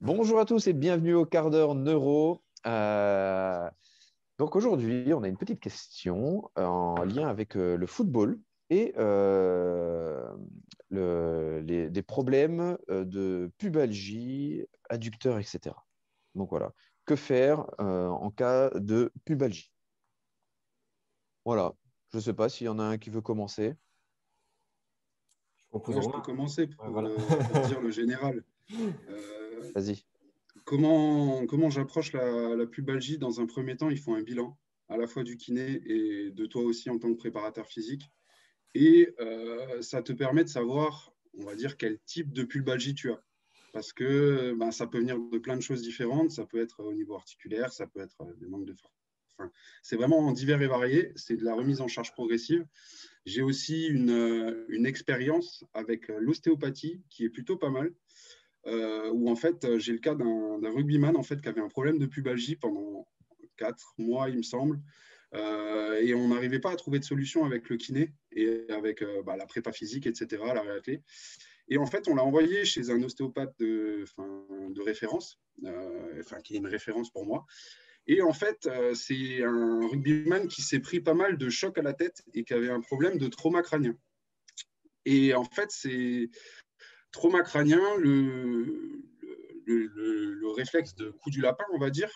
Bonjour à tous et bienvenue au quart d'heure neuro. Euh, donc aujourd'hui, on a une petite question en lien avec euh, le football et euh, le- les- des problèmes de pubalgie, adducteurs, etc. Donc voilà, que faire euh, en cas de pubalgie? Voilà, je ne sais pas s'il y en a un qui veut commencer. Je peux commencer pour, Ouais, voilà. euh, pour dire le général. Euh, Vas-y. comment comment j'approche la, la pubalgie? Dans un premier temps, il faut un bilan, à la fois du kiné et de toi aussi en tant que préparateur physique. Et euh, ça te permet de savoir, on va dire, quel type de pubalgie tu as. Parce que ben, ça peut venir de plein de choses différentes. Ça peut être au niveau articulaire, ça peut être euh, des manques de force. Enfin, c'est vraiment divers et varié. C'est de la remise en charge progressive. J'ai aussi une, une expérience avec l'ostéopathie qui est plutôt pas mal. Euh, où en fait, euh, j'ai le cas d'un rugbyman en fait, qui avait un problème de pubalgie pendant quatre mois, il me semble. Euh, et on n'arrivait pas à trouver de solution avec le kiné et avec euh, bah, la prépa physique, etc., la réathlée. Et en fait, on l'a envoyé chez un ostéopathe de, référence, enfin, qui est une référence pour moi. Et en fait, c'est un rugbyman qui s'est pris pas mal de chocs à la tête et qui avait un problème de trauma crânien. Et en fait, c'est trauma crânien, le, le, le- le réflexe de coup du lapin, on va dire,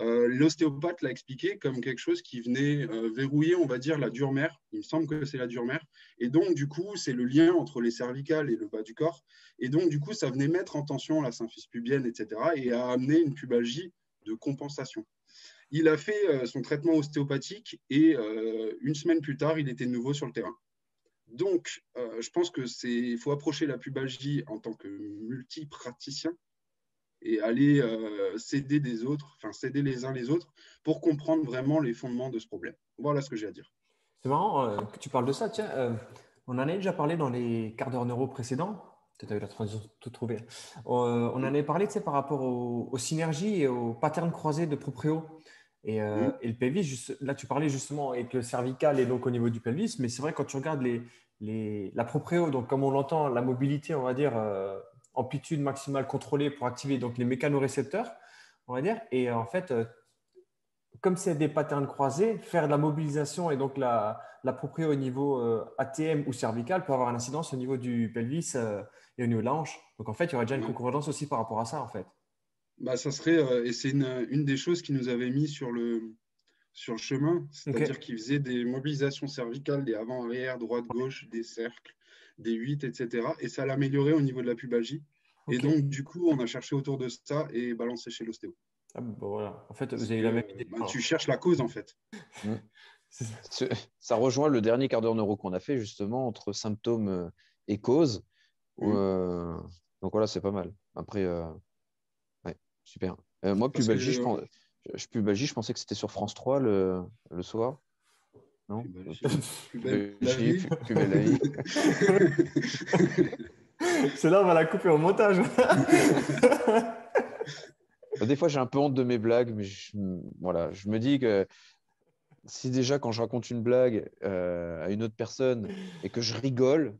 euh, l'ostéopathe l'a expliqué comme quelque chose qui venait euh, verrouiller, on va dire, la dure mère. Il me semble que c'est la dure mère. Et donc, du coup, c'est le lien entre les cervicales et le bas du corps. Et donc, du coup, ça venait mettre en tension la symphyse pubienne, etc. et a amené une pubalgie de compensation. Il a fait euh, son traitement ostéopathique et une semaine plus tard, il était nouveau sur le terrain. Donc, euh, je pense que c'est, faut approcher la pubalgie en tant que multipraticien et aller euh, s'aider des autres, enfin s'aider les uns les autres pour comprendre vraiment les fondements de ce problème. Voilà ce que j'ai à dire. C'est marrant euh, que tu parles de ça. Tiens, on en a déjà parlé dans les quarts d'heure neuro précédents. Tu as eu la transition tout trouvé. On en avait parlé par rapport aux, aux synergies et aux patterns croisés de proprio. Et, euh, Mhm. et le pelvis, juste- là, tu parlais justement avec le cervical et donc au niveau du pelvis. Mais c'est vrai, quand tu regardes les, les- la proprio, donc comme on l'entend, la mobilité, on va dire, euh, amplitude maximale contrôlée pour activer donc les mécanorécepteurs, on va dire. Et en fait, euh, comme c'est des patterns croisés, faire de la mobilisation et donc la, la proprio au niveau euh, ATM ou cervical peut avoir une incidence au niveau du pelvis euh, et au niveau de la hanche. Donc en fait, il y aurait déjà une Ouais. concordance aussi par rapport à ça en fait. Bah, ça serait, euh, et c'est une, une des choses qui nous avait mis sur le, sur le chemin, c'est-à-dire qu'il faisait des mobilisations cervicales, des avant-arrière, droite-gauche, des cercles, des 8, etc. Et ça l'améliorait au niveau de la pubalgie. Et donc, du coup, on a cherché autour de ça et balancé chez l'ostéo. Ah, bon, voilà. En fait, vous avez eu la même idée. bah, tu cherches la cause, en fait. Ce- Ça rejoint le dernier quart d'heure neuro qu'on a fait justement entre symptômes euh, et causes. Mhm. euh, donc voilà, c'est pas mal. Après, euh, super. Euh, moi, pubalgie, je, pense- je, je- pubalgie, je pensais que c'était sur France 3 le, le soir. Non? Pubalgie, Pubalgie, vie. pu- plus belle la vie. C'est là, on va la couper au montage. Des fois, j'ai un peu honte de mes blagues, mais je, voilà, je me dis que si déjà, quand je raconte une blague euh, à une autre personne et que je rigole,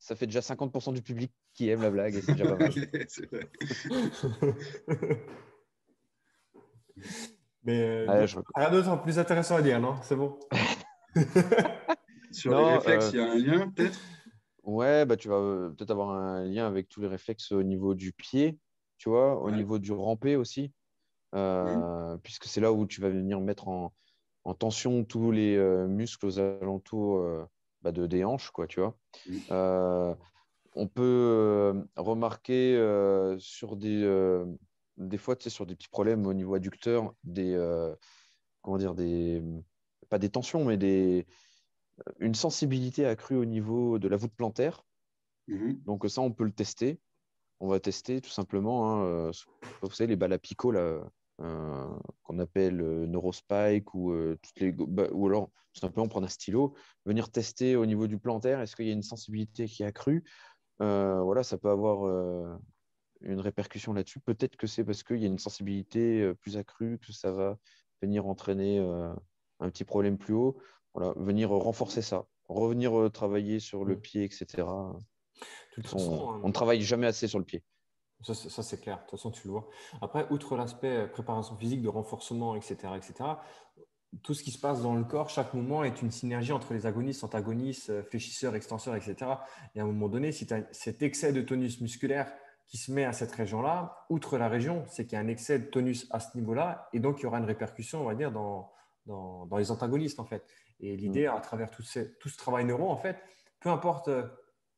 ça fait déjà 50% du public qui aime la blague et c'est déjà pas mal. Mais euh, Ouais, je- rien d'autre plus intéressant à dire, non? C'est bon. Sur Non, les réflexes, euh, il y a un lien, peut-être? Ouais, bah, tu vas euh, peut-être avoir un lien avec tous les réflexes au niveau du pied, tu vois, au Ouais. niveau du rampé aussi, euh, puisque c'est là où tu vas venir mettre en, en tension tous les euh, muscles aux alentours euh, bah, de, des hanches, quoi, tu vois. Euh, on peut euh, remarquer euh, sur des, des fois, tu sais, sur des petits problèmes au niveau adducteur, des, comment dire, des, pas des tensions, mais des, une sensibilité accrue au niveau de la voûte plantaire. Mhm. Donc ça, on peut le tester. On va tester tout simplement, hein, vous savez, les balles à picot là, euh, qu'on appelle euh, Neurospike ou, euh, toutes les, bah, ou alors tout simplement prendre un stylo, venir tester au niveau du plantaire, est-ce qu'il y a une sensibilité qui est accrue? Euh, Voilà, ça peut avoir euh, une répercussion là-dessus. Peut-être que c'est parce qu'il y a une sensibilité plus accrue que ça va venir entraîner un petit problème plus haut. Voilà, venir renforcer ça, revenir travailler sur le pied, etc. Toute façon, euh, on ne travaille jamais assez sur le pied. Ça, c'est clair. De toute façon, tu le vois. Après, outre l'aspect préparation physique, de renforcement, etc., etc., tout ce qui se passe dans le corps, chaque moment est une synergie entre les agonistes, antagonistes, fléchisseurs, extenseurs, etc. Et à un moment donné, si tu as cet excès de tonus musculaire qui se met à cette région-là, outre la région, c'est qu'il y a un excès de tonus à ce niveau-là, et donc il y aura une répercussion, on va dire, dans, dans, les antagonistes, en fait. Et l'idée, mm. à travers tout, tout, ce travail neuro, en fait, peu importe euh,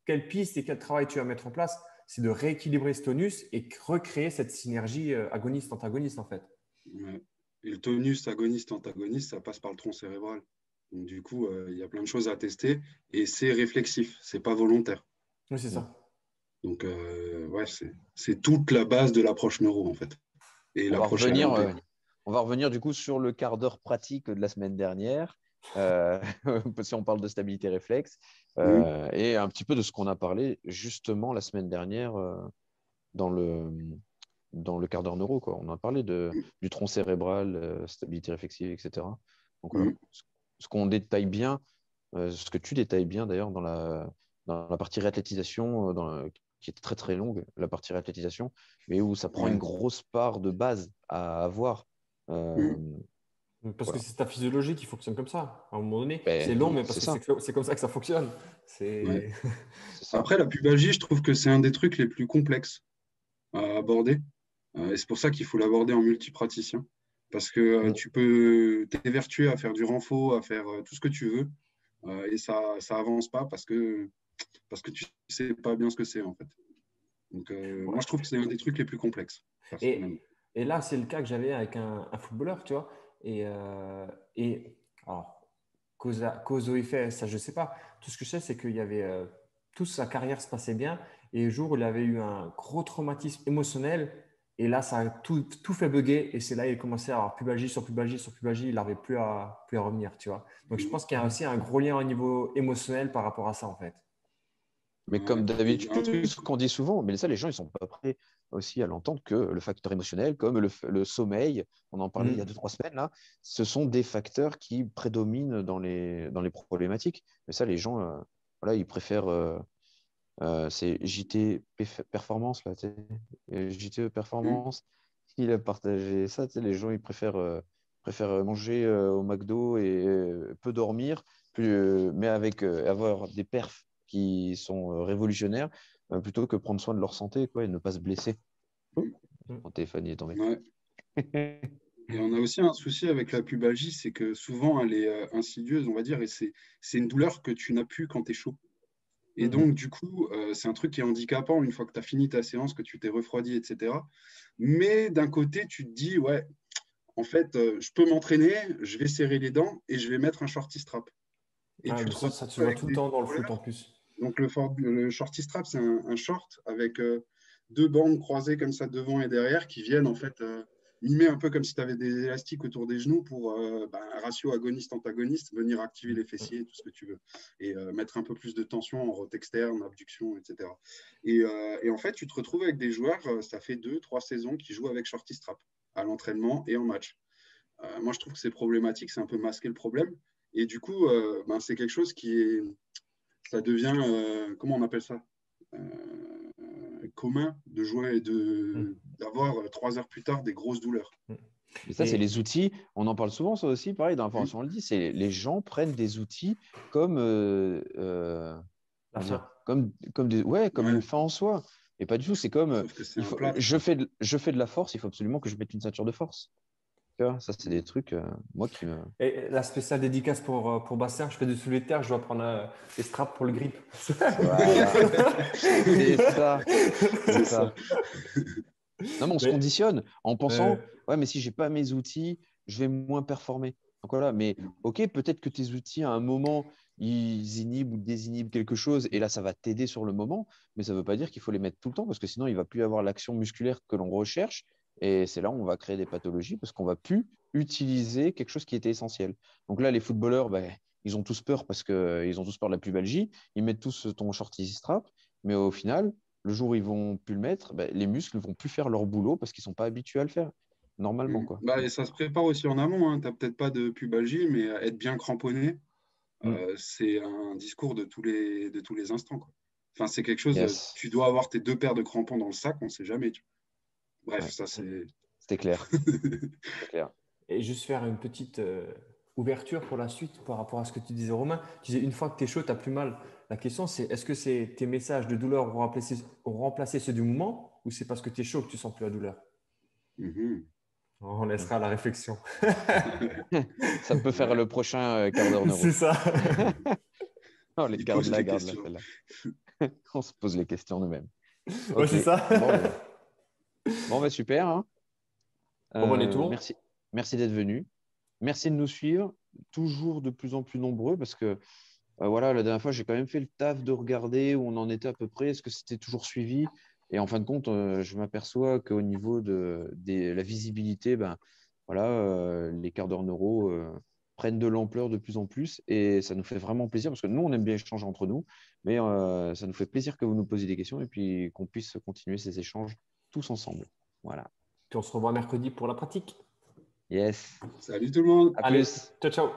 quelle piste et quel travail tu vas mettre en place, c'est de rééquilibrer ce tonus et recréer cette synergie euh, agoniste-antagoniste, en fait. Et le tonus agoniste-antagoniste, ça passe par le tronc cérébral. Donc, du coup, euh, il y a plein de choses à tester et c'est réflexif, c'est pas volontaire. Oui, c'est ça. Donc, euh, ouais, c'est toute la base de l'approche neuro, en fait. Et on, va revenir, euh, on va revenir du coup sur le quart d'heure pratique de la semaine dernière, euh, si on parle de stabilité réflexe, et un petit peu de ce qu'on a parlé justement la semaine dernière dans, le, dans le quart d'heure neuro. Quoi. On a parlé de, du tronc cérébral, stabilité réflexive, etc. Donc, ce qu'on détaille bien, ce que tu détailles bien d'ailleurs dans la, dans la partie réathlétisation, dans, qui est très très longue, la partie réathlétisation, mais où ça prend une grosse part de base à avoir. Euh, mm. Parce que c'est ta physiologie qui fonctionne comme ça, à un moment donné. Ben, c'est long, mais parce que c'est comme ça que ça fonctionne. Après, la pubalgie, je trouve que c'est un des trucs les plus complexes à aborder. Euh, et c'est pour ça qu'il faut l'aborder en multipraticien. Parce que euh, mm. tu peux t'évertuer à faire du renfort, à faire tout ce que tu veux. et ça n'avance pas parce que parce que tu sais pas bien ce que c'est en fait. Donc, euh, moi, je trouve que c'est un des trucs les plus complexes. Et, et, là, c'est le cas que j'avais avec un, footballeur, tu vois. Et, euh, et alors, cause, cause au effet, ça, je sais pas. Tout ce que je sais, c'est qu'il y avait euh, toute sa carrière se passait bien. Et le jour où il avait eu un gros traumatisme émotionnel, et là, ça a tout, tout fait bugger. Et c'est là qu'il commençait à avoir pubalgie sur pubalgie sur pubalgie. Il n'arrivait plus à, plus à revenir, tu vois. Donc, je pense qu'il y a aussi un gros lien au niveau émotionnel par rapport à ça, en fait. Mais comme David, ce qu'on dit souvent, mais ça, les gens, ils sont pas prêts aussi à l'entendre que le facteur émotionnel, comme le, sommeil, on en parlait il y a mm. deux, trois semaines, là, ce sont des facteurs qui prédominent dans les, dans les problématiques. Mais ça, les gens, euh, voilà, ils préfèrent. Euh, euh, c'est JT Performance, là, JT Performance, il a partagé ça, les gens, ils préfèrent, préfèrent manger au McDo et peu dormir, plus, mais avec avoir des perfs qui sont euh, révolutionnaires euh, plutôt que prendre soin de leur santé quoi, et ne pas se blesser. Mon téléphone est tombé. Et on a aussi un souci avec la pubalgie, c'est que souvent elle est euh, insidieuse, on va dire, et c'est une douleur que tu n'as plus quand tu es chaud. Et mhm. donc, du coup, c'est un truc qui est handicapant une fois que tu as fini ta séance, que tu t'es refroidi, etc. Mais d'un côté, tu te dis, ouais, en fait, je peux m'entraîner, je vais serrer les dents et je vais mettre un shorty strap. Et ah, tu ça, ça tu vois tout le temps dans le foot en plus. Donc le, shorty strap, c'est un, short avec euh, deux bandes croisées comme ça devant et derrière qui viennent en fait euh, mimer un peu comme si tu avais des élastiques autour des genoux pour euh, un ratio agoniste-antagoniste, venir activer les fessiers, tout ce que tu veux, et mettre un peu plus de tension en rote externe, abduction, etc. Et, en fait, tu te retrouves avec des joueurs, ça fait deux, trois saisons qui jouent avec shorty strap à l'entraînement et en match. moi, je trouve que c'est problématique, c'est un peu masquer le problème. Et du coup, ben, c'est quelque chose qui est, ça devient, euh, comment on appelle ça euh, commun de jouer et mm. d'avoir euh, trois heures plus tard des grosses douleurs. Mm. Et ça, c'est les outils. On en parle souvent, ça aussi, pareil, dans l'information, on le dit. C'est les gens prennent des outils comme, comme, comme, des, ouais, comme une fin en soi. Et pas du tout. C'est comme je, fais de, je fais de la force, il faut absolument que je mette une ceinture de force. Ça, c'est des trucs, euh, moi, qui me. Et la spéciale dédicace pour, euh, pour Bastien, je fais soulevé de terre, je dois prendre euh, des straps pour le grip. c'est ça. C'est ça. Non, mais on se conditionne en pensant, ouais, mais si j'ai pas mes outils, je vais moins performer. Donc voilà, mais ok, peut-être que tes outils à un moment, ils inhibent ou désinhibent quelque chose, et là, ça va t'aider sur le moment, mais ça ne veut pas dire qu'il faut les mettre tout le temps, parce que sinon, il va plus avoir l'action musculaire que l'on recherche, et c'est là où on va créer des pathologies parce qu'on va plus utiliser quelque chose qui était essentiel. Donc là, les footballeurs, ben, ils ont tous peur parce qu'ils ont tous peur de la pubalgie. Ils mettent tous ton short easy strap, mais au final, le jour où ils vont plus le mettre, ben, les muscles ne vont plus faire leur boulot parce qu'ils ne sont pas habitués à le faire normalement. Quoi. Bah, et ça se prépare aussi en amont. Hein. Tu n'as peut-être pas de pubalgie, mais être bien cramponné, mm. euh, c'est un discours de tous les, de tous les instants. Quoi. Enfin, c'est quelque chose, Yes. tu dois avoir tes deux paires de crampons dans le sac, on ne sait jamais. tu- Bref, Ouais. ça c'est. C'était clair. Et juste faire une petite euh, ouverture pour la suite par rapport à ce que tu disais, Romain. Tu disais, une fois que tu es chaud, tu n'as plus mal. La question, c'est est-ce que c'est tes messages de douleur ont remplacé, ont remplacé ceux du moment ou c'est parce que tu es chaud que tu sens plus la douleur? Mhm. On laissera la réflexion. Ça peut faire le prochain euh, quart d'heure neuro. c'est ça. Oh, les garde là, garde. On se pose les questions nous-mêmes. Ouais, Ok. c'est ça. Bon, bah, bon, bah, super. hein. Bon, bon, Euh, tout bon. merci merci d'être venu. Merci de nous suivre. Toujours de plus en plus nombreux parce que euh, voilà, la dernière fois, j'ai quand même fait le taf de regarder où on en était à peu près. Est-ce que c'était toujours suivi? Et en fin de compte, euh, je m'aperçois qu'au niveau de des- la visibilité, ben, voilà, euh, les quarts d'heure neuro prennent de l'ampleur de plus en plus et ça nous fait vraiment plaisir parce que nous, on aime bien échanger entre nous, mais ça nous fait plaisir que vous nous posiez des questions et puis qu'on puisse continuer ces échanges tous ensemble. Voilà. Puis on se revoit mercredi pour la pratique. Yes. Salut tout le monde. À Allez, plus. ciao, ciao.